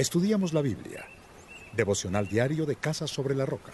Estudiamos la Biblia. Devocional diario de Casa sobre la Roca.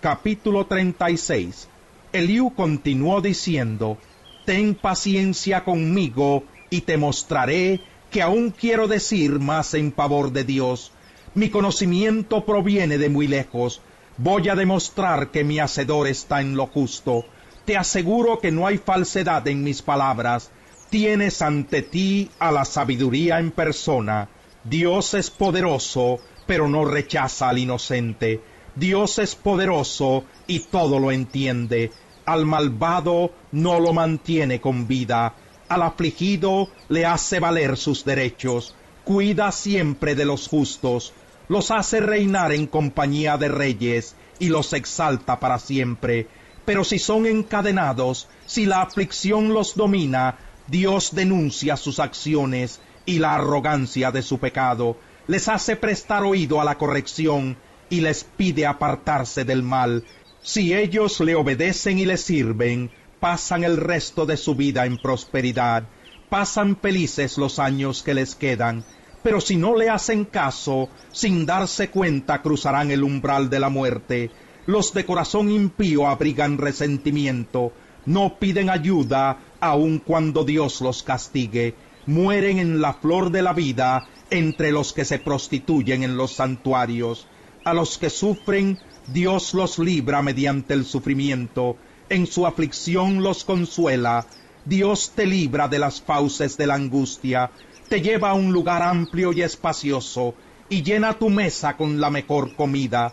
Capítulo 36. Eliú continuó diciendo, Ten paciencia conmigo y te mostraré que aún quiero decir más en favor de Dios. Mi conocimiento proviene de muy lejos. Voy a demostrar que mi hacedor está en lo justo. Te aseguro que no hay falsedad en mis palabras. Tienes ante ti a la sabiduría en persona. Dios es poderoso, pero no rechaza al inocente. Dios es poderoso y todo lo entiende. Al malvado no lo mantiene con vida. Al afligido le hace valer sus derechos. Cuida siempre de los justos. Los hace reinar en compañía de reyes y los exalta para siempre. Pero si son encadenados, si la aflicción los domina, Dios denuncia sus acciones y la arrogancia de su pecado. Les hace prestar oído a la corrección y les pide apartarse del mal. Si ellos le obedecen y le sirven, pasan el resto de su vida en prosperidad, pasan felices los años que les quedan, pero si no le hacen caso, sin darse cuenta cruzarán el umbral de la muerte. Los de corazón impío abrigan resentimiento, no piden ayuda aun cuando Dios los castigue, mueren en la flor de la vida entre los que se prostituyen en los santuarios. A los que sufren, Dios los libra mediante el sufrimiento, en su aflicción los consuela, Dios te libra de las fauces de la angustia, te lleva a un lugar amplio y espacioso, y llena tu mesa con la mejor comida.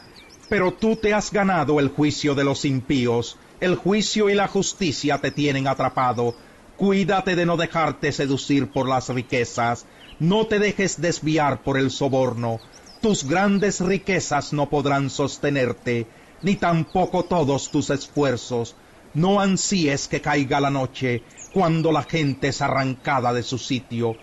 Pero tú te has ganado el juicio de los impíos, el juicio y la justicia te tienen atrapado. Cuídate de no dejarte seducir por las riquezas, no te dejes desviar por el soborno. Tus grandes riquezas no podrán sostenerte, ni tampoco todos tus esfuerzos. No ansíes que caiga la noche, cuando la gente es arrancada de su sitio.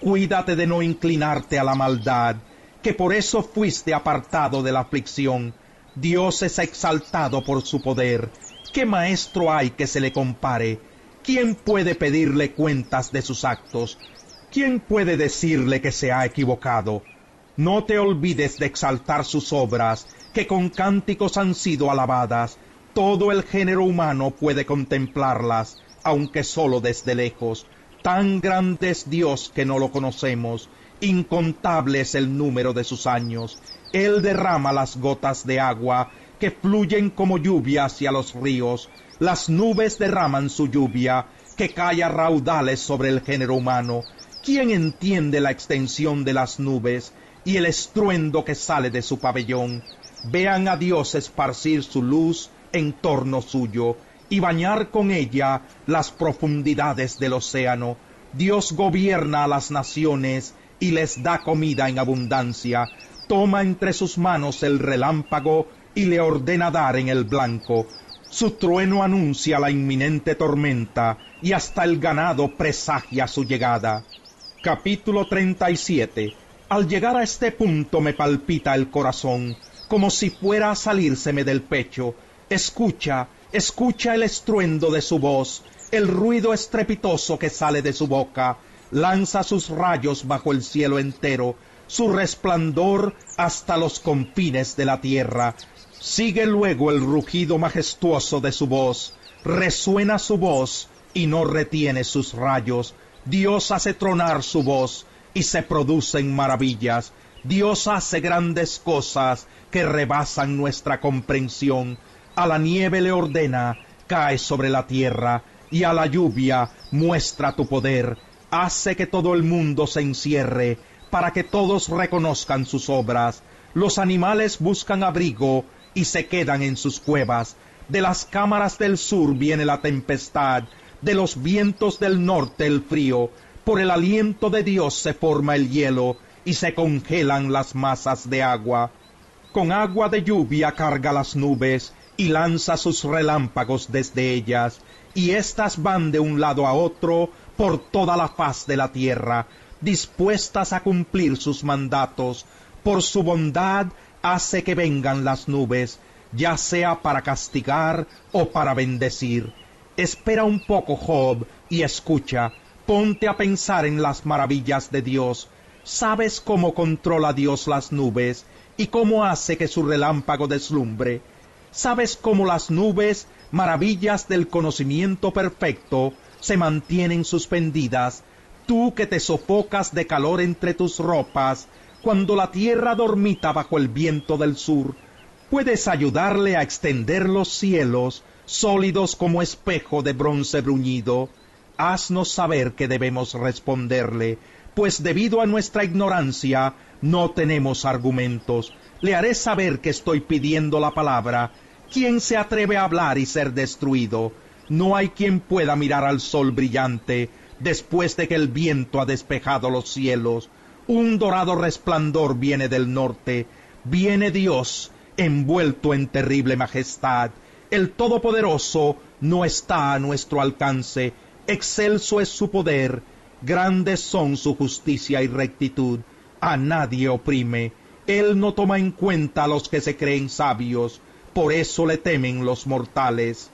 Cuídate de no inclinarte a la maldad, que por eso fuiste apartado de la aflicción. Dios es exaltado por su poder. ¿Qué maestro hay que se le compare? ¿Quién puede pedirle cuentas de sus actos? ¿Quién puede decirle que se ha equivocado? No te olvides de exaltar sus obras, que con cánticos han sido alabadas. Todo el género humano puede contemplarlas, aunque solo desde lejos. Tan grande es Dios que no lo conocemos, incontable es el número de sus años. Él derrama las gotas de agua que fluyen como lluvia hacia los ríos. Las nubes derraman su lluvia, que cae a raudales sobre el género humano. ¿Quién entiende la extensión de las nubes y el estruendo que sale de su pabellón? Vean a Dios esparcir su luz en torno suyo y bañar con ella las profundidades del océano. Dios gobierna a las naciones y les da comida en abundancia. Toma entre sus manos el relámpago y le ordena dar en el blanco. Su trueno anuncia la inminente tormenta y hasta el ganado presagia su llegada. Capítulo 37 Al llegar a este punto me palpita el corazón como si fuera a salírseme del pecho. Escucha, escucha el estruendo de su voz, el ruido estrepitoso que sale de su boca, lanza sus rayos bajo el cielo entero, su resplandor hasta los confines de la tierra. Sigue luego el rugido majestuoso de su voz, resuena su voz y no retiene sus rayos. Dios hace tronar su voz y se producen maravillas. Dios hace grandes cosas que rebasan nuestra comprensión. A la nieve le ordena, cae sobre la tierra, y a la lluvia muestra tu poder. Hace que todo el mundo se encierre, para que todos reconozcan sus obras. Los animales buscan abrigo y se quedan en sus cuevas. De las cámaras del sur viene la tempestad, de los vientos del norte el frío. Por el aliento de Dios se forma el hielo, y se congelan las masas de agua. Con agua de lluvia carga las nubes y lanza sus relámpagos desde ellas, y éstas van de un lado a otro por toda la faz de la tierra, dispuestas a cumplir sus mandatos. Por su bondad hace que vengan las nubes, ya sea para castigar o para bendecir. Espera un poco, Job, y escucha, ponte a pensar en las maravillas de Dios, ¿Sabes cómo controla Dios las nubes y cómo hace que su relámpago deslumbre? ¿Sabes cómo las nubes, maravillas del conocimiento perfecto, se mantienen suspendidas? Tú que te sofocas de calor entre tus ropas, cuando la tierra dormita bajo el viento del sur, puedes ayudarle a extender los cielos, sólidos como espejo de bronce bruñido. Haznos saber que debemos responderle, pues debido a nuestra ignorancia no tenemos argumentos. Le haré saber que estoy pidiendo la palabra. ¿Quién se atreve a hablar y ser destruido? No hay quien pueda mirar al sol brillante después de que el viento ha despejado los cielos. Un dorado resplandor viene del norte. Viene Dios, envuelto en terrible majestad. El Todopoderoso no está a nuestro alcance. Excelso es su poder Grandes son su justicia y rectitud. A nadie oprime. Él no toma en cuenta a los que se creen sabios. Por eso le temen los mortales.